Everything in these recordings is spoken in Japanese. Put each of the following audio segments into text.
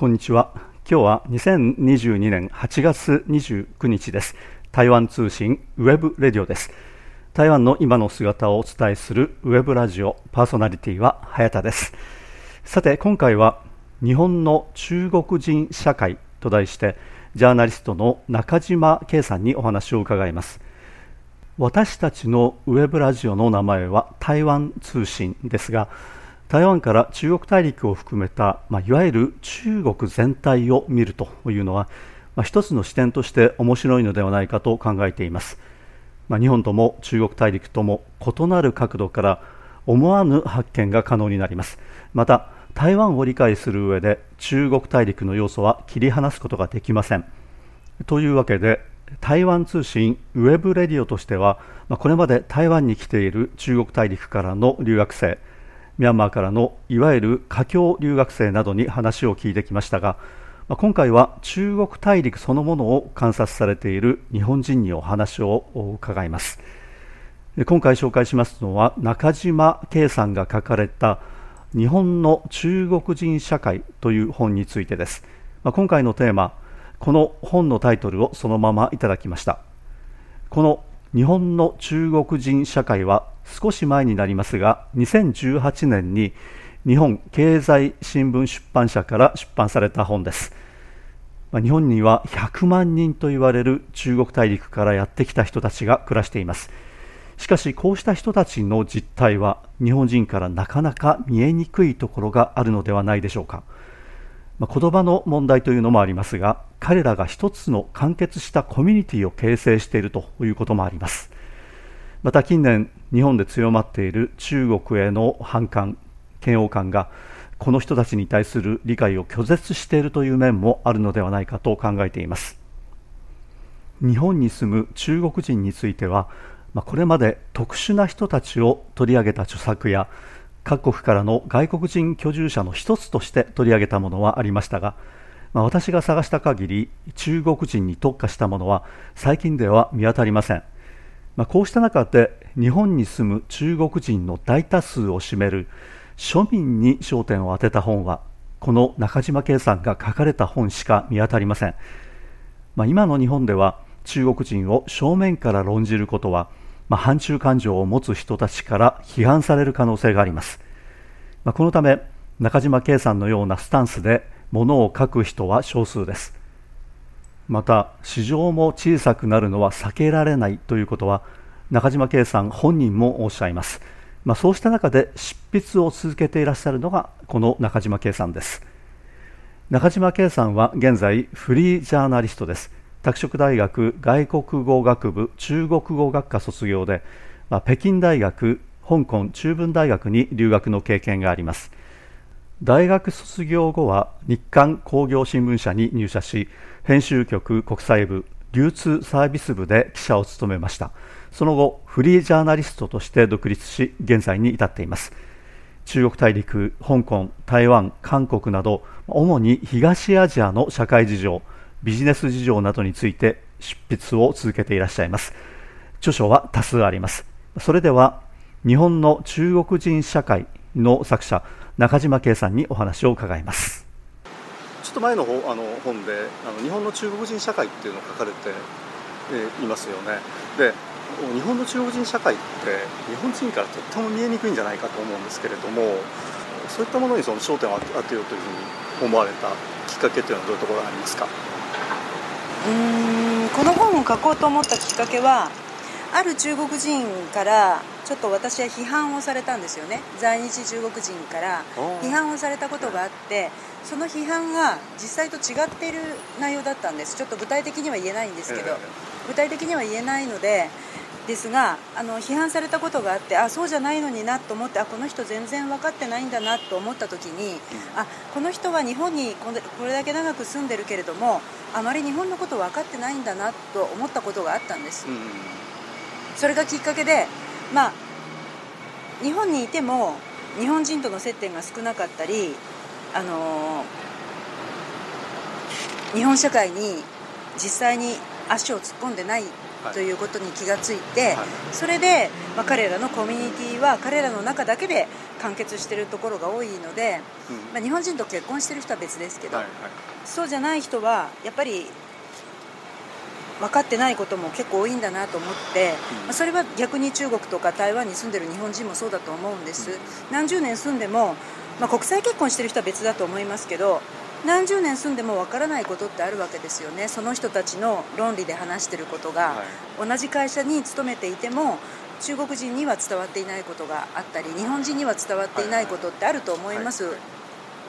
こんにちは。今日は2022年8月29日です。台湾通信 web radio です。台湾の今の姿をお伝えするウェブラジオパーソナリティは早田です。さて今回は日本の中国人社会と題してジャーナリストの中島恵さんにお話を伺います。私たちのウェブラジオの名前は台湾通信ですが台湾から中国大陸を含めた、まあ、いわゆる中国全体を見るというのは、まあ、一つの視点として面白いのではないかと考えています、まあ、日本とも中国大陸とも異なる角度から思わぬ発見が可能になります。また台湾を理解する上で中国大陸の要素は切り離すことができません。というわけで台湾通信 webradio としては、まあ、これまで台湾に来ている中国大陸からの留学生ミャンマーからのいわゆる華僑留学生などに話を聞いてきましたがま今回は中国大陸そのものを観察されている日本人にお話を伺います。今回紹介しますのは中島圭さんが書かれた日本の中国人社会という本についてです。ま今回のテーマこの本のタイトルをそのままいただきました。この日本の中国人社会は少し前になりますが2018年に日本経済新聞出版社から出版された本です。日本には100万人と言われる中国大陸からやってきた人たちが暮らしています。しかしこうした人たちの実態は日本人からなかなか見えにくいところがあるのではないでしょうか、まあ、言葉の問題というのもありますが彼らが一つの完結したコミュニティを形成しているということもあります。また近年日本で強まっている中国への反感嫌悪感がこの人たちに対する理解を拒絶しているという面もあるのではないかと考えています。日本に住む中国人についてはまこれまで特殊な人たちを取り上げた著作や各国からの外国人居住者の一つとして取り上げたものはありましたが、まあ、私が探した限り中国人に特化したものは最近では見当たりません。まあ、こうした中で日本に住む中国人の大多数を占める庶民に焦点を当てた本はこの中島圭さんが書かれた本しか見当たりません、まあ、今の日本では中国人を正面から論じることは、まあ、反中感情を持つ人たちから批判される可能性があります、まあ、このため中島圭さんのようなスタンスで物を書く人は少数です。また市場も小さくなるのは避けられないということは中島圭さん本人もおっしゃいます、まあ、そうした中で執筆を続けていらっしゃるのがこの中島圭さんです。中島圭さんは現在フリージャーナリストです。拓殖大学外国語学部中国語学科卒業で、まあ、北京大学香港中文大学に留学の経験があります。大学卒業後は日刊工業新聞社に入社し編集局国際部流通サービス部で記者を務めました。その後フリージャーナリストとして独立し現在に至っています。中国大陸香港台湾韓国など主に東アジアの社会事情ビジネス事情などについて執筆を続けていらっしゃいます。著書は多数あります。それでは日本の中国人社会の作者中島圭さんにお話を伺います。ちょっと前のあの本であの日本の中国人社会っていうのを書かれて、えいますよね。で日本の中国人社会って日本人からとっても見えにくいんじゃないかと思うんですけれどもそういったものにその焦点を当てようというふうに思われたきっかけというのはどういうところがありますか？うんこの本を書こうと思ったきっかけはある中国人からちょっと私は批判をされたんですよね。在日中国人から批判をされたことがあってその批判が実際と違っている内容だったんです。ちょっと具体的には言えないんですけど、具体的には言えないのでですがあの批判されたことがあってあそうじゃないのになと思ってあこの人全然分かってないんだなと思った時に、あこの人は日本にこれだけ長く住んでるけれどもあまり日本のこと分かってないんだなと思ったことがあったんです、それがきっかけでまあ日本にいても日本人との接点が少なかったりあの日本社会に実際に足を突っ込んでないということに気がついて、それで、まあ、彼らのコミュニティは彼らの中だけで完結しているところが多いので、まあ、日本人と結婚している人は別ですけど、そうじゃない人はやっぱり分かってないことも結構多いんだなと思って、まあ、それは逆に中国とか台湾に住んでる日本人もそうだと思うんです、何十年住んでも、まあ、国際結婚してる人は別だと思いますけど何十年住んでもわからないことってあるわけですよね。その人たちの論理で話してることが、はい、同じ会社に勤めていても中国人には伝わっていないことがあったり日本人には伝わっていないことってあると思います、はい。はい、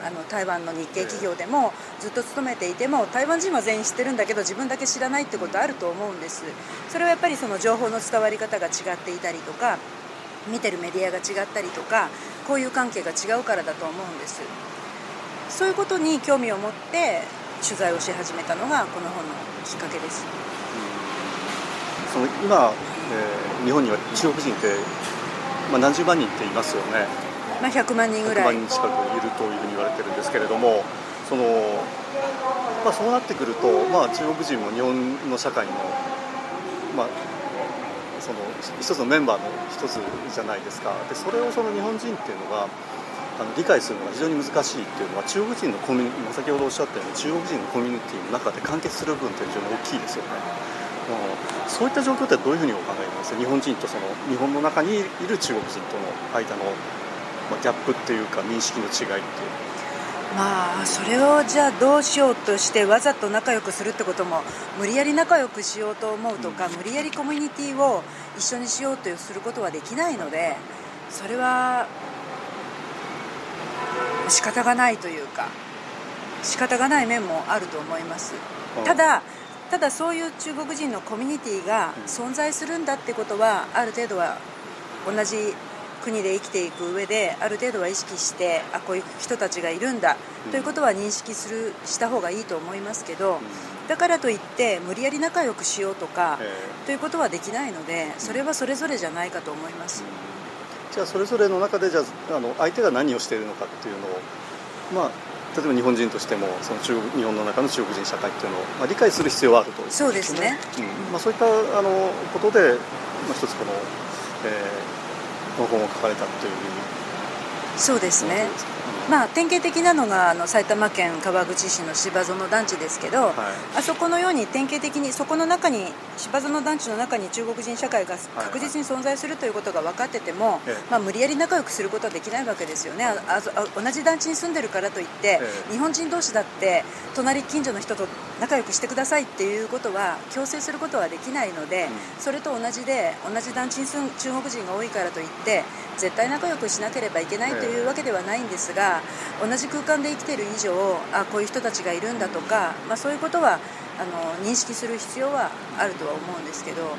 あの台湾の日系企業でもずっと勤めていても台湾人は全員知ってるんだけど自分だけ知らないってことあると思うんです。それはやっぱりその情報の伝わり方が違っていたりとか見てるメディアが違ったりとかこういう関係が違うからだと思うんですそういうことに興味を持って取材をし始めたのがこの本のきっかけです。その今、えー、日本には中国人って、まあ、何十万人っていますよね。まあ、100万人ぐらい。100万人近くいるというふうに言われてるんですけれども、そのまあ、そうなってくると、まあ、中国人も日本の社会の、まあ、その一つのメンバーの一つじゃないですか。でそれをその日本人っていうのがあの理解するのが非常に難しいっていうのは中国人のコミュニ先ほどおっしゃったように中国人のコミュニティの中で完結する部分って非常に大きいですよね。そういった状況ってどういうふうにお考えます？か日本人とその日本の中にいる中国人との間の、まギャップっていうか認識の違いっていう。まあそれをじゃあどうしようとしてわざと仲良くするってことも無理やり仲良くしようと思うとか、うん、無理やりコミュニティを一緒にしようとすることはできないのでそれは仕方がないというか仕方がない面もあると思います。ただただそういう中国人のコミュニティが存在するんだってことはある程度は同じ国で生きていく上である程度は意識してあこういう人たちがいるんだということは認識するした方がいいと思いますけどだからといって無理やり仲良くしようとかということはできないのでそれはそれぞれじゃないかと思います。じゃあそれぞれの中でじゃああの相手が何をしているのかっていうのを、まあ、例えば日本人としてもその中国日本の中の中国人社会っていうのを、まあ、理解する必要はあると、ね、そうですね、うん。まあ、そういったあのことで、まあ、一つこの、えー、この本を書かれたというそうですね。まあ、典型的なのがあの埼玉県川口市の芝園団地ですけど、はい、あそこのように典型的にそこの中に芝園団地の中に中国人社会が確実に存在するということが分かってても、はいはい、まあ、無理やり仲良くすることはできないわけですよね。ああ同じ団地に住んでるからといって、日本人同士だって隣近所の人と仲良くしてくださいっていうことは強制することはできないので、うん、それと同じで同じ団地に住む中国人が多いからといって絶対仲良くしなければいけないというわけではないんですが同じ空間で生きている以上あこういう人たちがいるんだとか、まあ、そういうことはあの認識する必要はあるとは思うんですけど。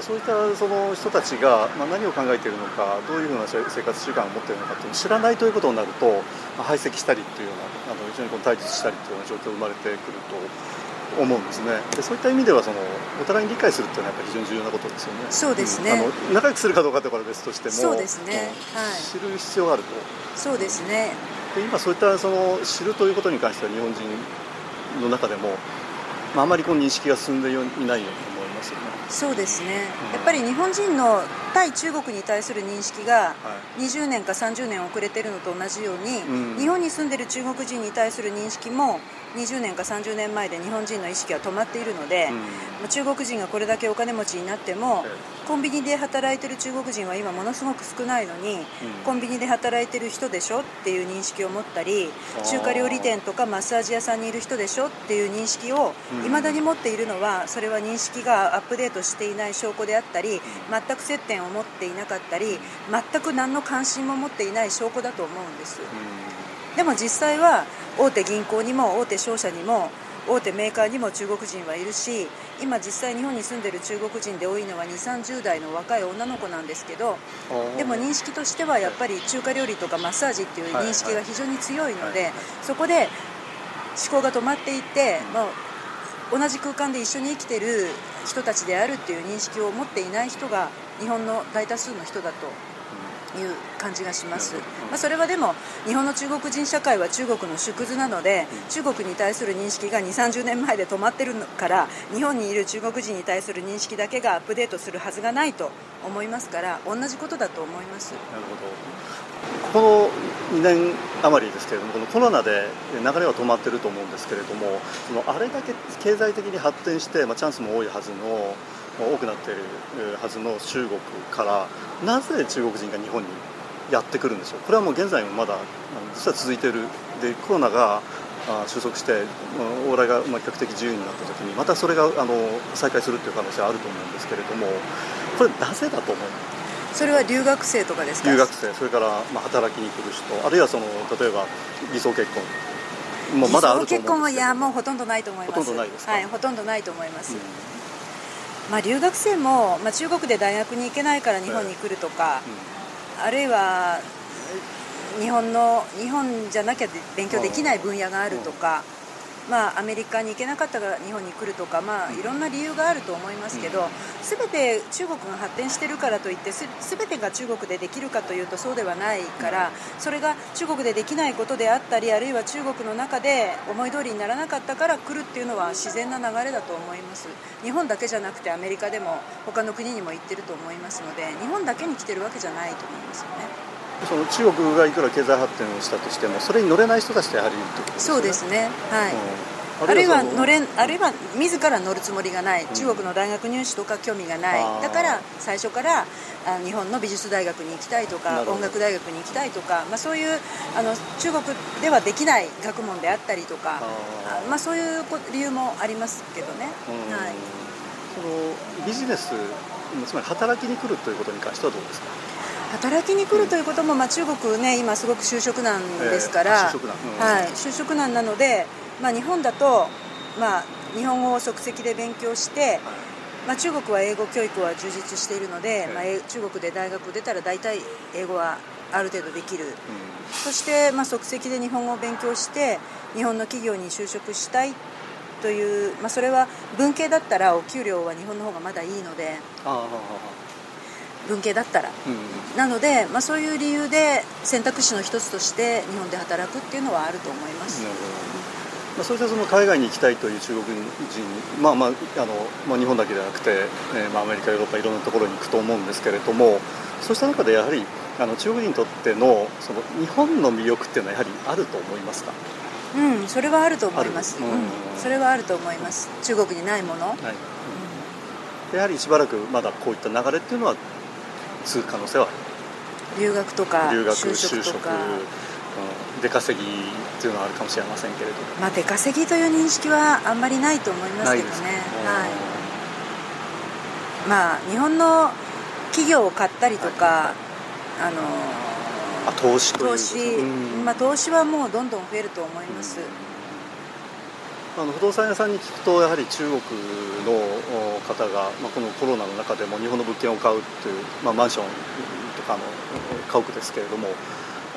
そういったその人たちが、まあ、何を考えているのかどういうふうな生活習慣を持っているのかというのを知らないということになると、まあ、排斥したりというようなあの非常にこの対立したりというような状況が生まれてくると思うんですね。でそういった意味ではそのお互いに理解するっていうのはやっぱり非常に重要なことですよね。そうですね、うん、あの仲良くするかどうかとかは別としてもそうですね、はい、知る必要があると。そうですね。で今そういったその知るということに関しては日本人の中でも、まあ、あまりこの認識が進んでいないように思いますよねそうですね、うん、やっぱり日本人の対中国に対する認識が20年か30年遅れてるのと同じように、うん、日本に住んでる中国人に対する認識も20年か30年前で日本人の意識は止まっているので、うん、中国人がこれだけお金持ちになっても、コンビニで働いてる中国人は今ものすごく少ないのに、うん、コンビニで働いてる人でしょっていう認識を持ったり中華料理店とかマッサージ屋さんにいる人でしょっていう認識をいまだに持っているのはそれは認識がアップデートしていない証拠であったり全く接点を持っていなかったり全く何の関心も持っていない証拠だと思うんです。でも実際は大手銀行にも大手商社にも大手メーカーにも中国人はいるし今実際日本に住んでる中国人で多いのは2 3 0代の若い女の子なんですけどでも認識としてはやっぱり中華料理とかマッサージっていう認識が非常に強いのでそこで思考が止まっていて、まあ、同じ空間で一緒に生きてる人たちであるっていう認識を持っていない人が日本の大多数の人だという感じがします、まあ、それはでも日本の中国人社会は中国の縮図なので中国に対する認識が2 3 0年前で止まってるから日本にいる中国人に対する認識だけがアップデートするはずがないと思いますから同じことだと思います。なるほど。この2年余りですけれどもこのコロナで流れは止まってると思うんですけれどもそのあれだけ経済的に発展して、まあ、チャンスも多いはずの多くなっているはずの中国からなぜ中国人が日本にやってくるんでしょう？これはもう現在もまだ実は続いている。でコロナが収束して往来が比較的自由になった時にまたそれがあの再開するという可能性はあると思うんですけれどもこれなぜだと思いますそれは留学生とかですか？留学生それからまあ働きに来る人あるいはその例えば偽装結婚。もうまだあると思うんですけど。偽装結婚はいやもうほとんどないと思います。ほとんどないですはいほとんどないと思います、うんまあ、留学生も、まあ、中国で大学に行けないから日本に来るとか、あるいは日本の日本じゃなきゃ勉強できない分野があるとか、まあ、アメリカに行けなかったから日本に来るとか、まあ、いろんな理由があると思いますけど全て中国が発展してるからといって全てが中国でできるかというとそうではないからそれが中国でできないことであったりあるいは中国の中で思い通りにならなかったから来るっていうのは自然な流れだと思います。日本だけじゃなくてアメリカでも他の国にも行ってると思いますので日本だけに来てるわけじゃないと思いますよね。その中国がいくら経済発展をしたとしてもそれに乗れない人たちってやはりいると、ね、そうですね。はい、うん、あるいは乗れあるいは自ら乗るつもりがない、中国の大学入試とか興味がない、だから最初からあ日本の美術大学に行きたいとか音楽大学に行きたいとか、まあ、そういうあの中国ではできない学問であったりとかあまあ、そういう理由もありますけどね、はい、そのビジネスつまり働きに来るということに関してはどうですか？働きに来るということも、まあ、中国ね今すごく就職難ですから、えー、就職難、うん、はい、就職難なので、まあ、日本だと、まあ、日本語を即席で勉強して、まあ、中国は英語教育は充実しているので、まあ、中国で大学出たら大体英語はある程度できる、うん、そして、まあ、即席で日本語を勉強して日本の企業に就職したいという、まあ、それは文系だったらお給料は日本の方がまだいいので。あ文系だったら、うん、なので、まあ、そういう理由で選択肢の一つとして日本で働くっていうのはあると思います。なるほど。まあ、そうしたその海外に行きたいという中国人、まあまああのまあ、日本だけではなくて、えーまあ、アメリカ、ヨーロッパいろんなところに行くと思うんですけれどもそうした中でやはりあの中国人にとってのその日本の魅力っていうのはやはりあると思いますか？うん、それはあると思います、うん、それはあると思います。中国にないもの、はい。うん、やはりしばらくまだこういった流れっていうのは続く可能性は留学とか留学就職とか、うん、出稼ぎっていうのはあるかもしれませんけれどまあ出稼ぎという認識はあんまりないと思いますけどね。はい。まあ日本の企業を買ったりとか、はい、あのあ投資投資、まあ投資はもうどんどん増えると思います、うんあの不動産屋さんに聞くとやはり中国の方が、まあ、このコロナの中でも日本の物件を買うという、まあ、マンションとかの家屋ですけれども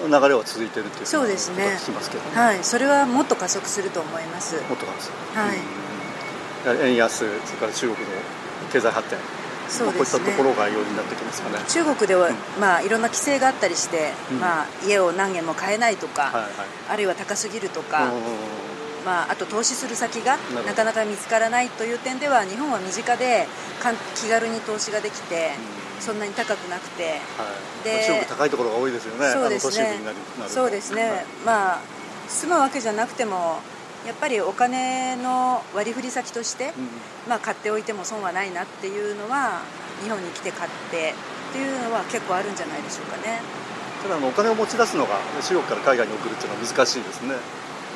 流れは続いているというそうですね。聞きますけど、ね、はい。それはもっと加速すると思います。もっと加速する。はい。円安それから中国の経済発展。そうですね、こういったところが要因になってきますかね。中国では、うん、まあ、いろんな規制があったりして、うん、まあ、家を何軒も買えないとか、はいはい、あるいは高すぎるとか、まあ、あと投資する先がなかなか見つからないという点では日本は身近で気軽に投資ができて、そんなに高くなくて、はい、で高いところが多いですよね。そうですね。そうですね、はい、まあ住むわけじゃなくてもやっぱりお金の割り振り先として、うん、まあ、買っておいても損はないなっていうのは日本に来て買ってっていうのは結構あるんじゃないでしょうかね。ただあのお金を持ち出すのが中国から海外に送るっていうのは難しいですね。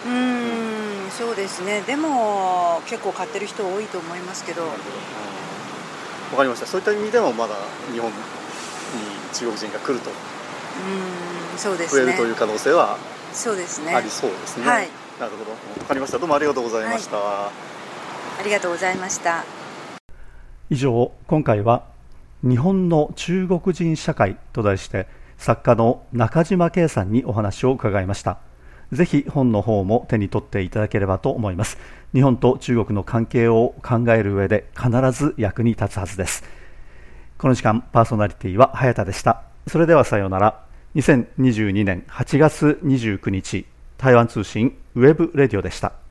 うんそうですね。でも結構買ってる人多いと思いますけど。わ、かりました。そういった意味でもまだ日本に中国人が来ると。うんそうですね。増えるという可能性はそうですね。ありそうですね。はい。なるほど。わかりました。どうもありがとうございました、はい、ありがとうございました。以上今回は日本の中国人社会と題して作家の中島圭さんにお話を伺いましたぜひ本の方も手に取っていただければと思います。日本と中国の関係を考える上で必ず役に立つはずです。この時間パーソナリティは早田でした。それではさようなら。2022年8月29日台湾通信 webradio でした。